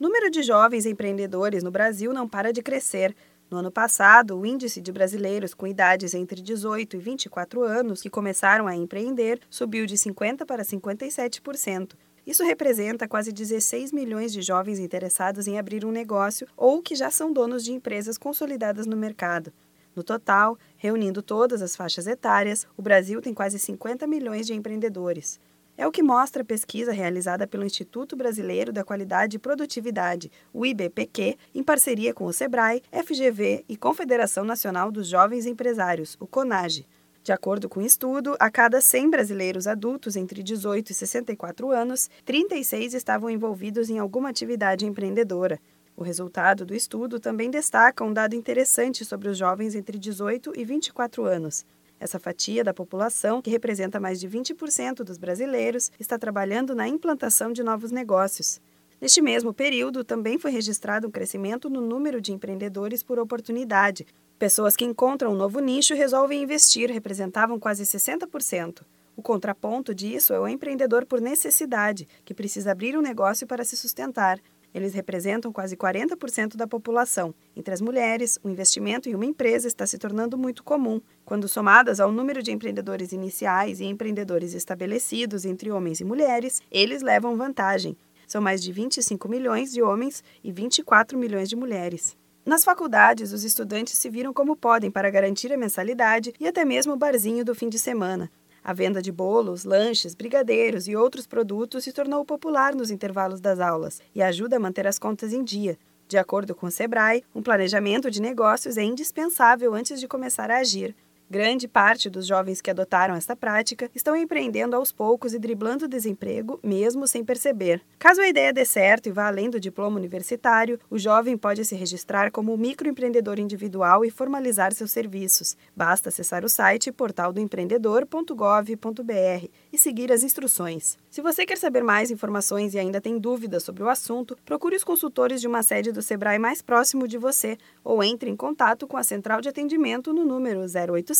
Número de jovens empreendedores no Brasil não para de crescer. No ano passado, o índice de brasileiros com idades entre 18 e 24 anos que começaram a empreender subiu de 50% para 57%. Isso representa quase 16 milhões de jovens interessados em abrir um negócio ou que já são donos de empresas consolidadas no mercado. No total, reunindo todas as faixas etárias, o Brasil tem quase 50 milhões de empreendedores. É o que mostra a pesquisa realizada pelo Instituto Brasileiro da Qualidade e Produtividade, o IBPQ, em parceria com o SEBRAE, FGV e Confederação Nacional dos Jovens Empresários, o CONAGE. De acordo com o estudo, a cada 100 brasileiros adultos entre 18 e 64 anos, 36 estavam envolvidos em alguma atividade empreendedora. O resultado do estudo também destaca um dado interessante sobre os jovens entre 18 e 24 anos. Essa fatia da população, que representa mais de 20% dos brasileiros, está trabalhando na implantação de novos negócios. Neste mesmo período, também foi registrado um crescimento no número de empreendedores por oportunidade, Pessoas que encontram um novo nicho resolvem investir representavam quase 60%. O contraponto disso é o empreendedor por necessidade, que precisa abrir um negócio para se sustentar. Eles representam quase 40% da população. Entre as mulheres, o investimento em uma empresa está se tornando muito comum. Quando somadas ao número de empreendedores iniciais e empreendedores estabelecidos entre homens e mulheres, eles levam vantagem. São mais de 25 milhões de homens e 24 milhões de mulheres. Nas faculdades, os estudantes se viram como podem para garantir a mensalidade e até mesmo o barzinho do fim de semana. A venda de bolos, lanches, brigadeiros e outros produtos se tornou popular nos intervalos das aulas e ajuda a manter as contas em dia. De acordo com o Sebrae, um planejamento de negócios é indispensável antes de começar a agir. Grande parte dos jovens que adotaram esta prática estão empreendendo aos poucos e driblando o desemprego, mesmo sem perceber. Caso a ideia dê certo e vá além do diploma universitário, o jovem pode se registrar como microempreendedor individual e formalizar seus serviços. Basta acessar o site portaldoempreendedor.gov.br e seguir as instruções. Se você quer saber mais informações e ainda tem dúvidas sobre o assunto, procure os consultores de uma sede do Sebrae mais próximo de você ou entre em contato com a central de atendimento no número 0800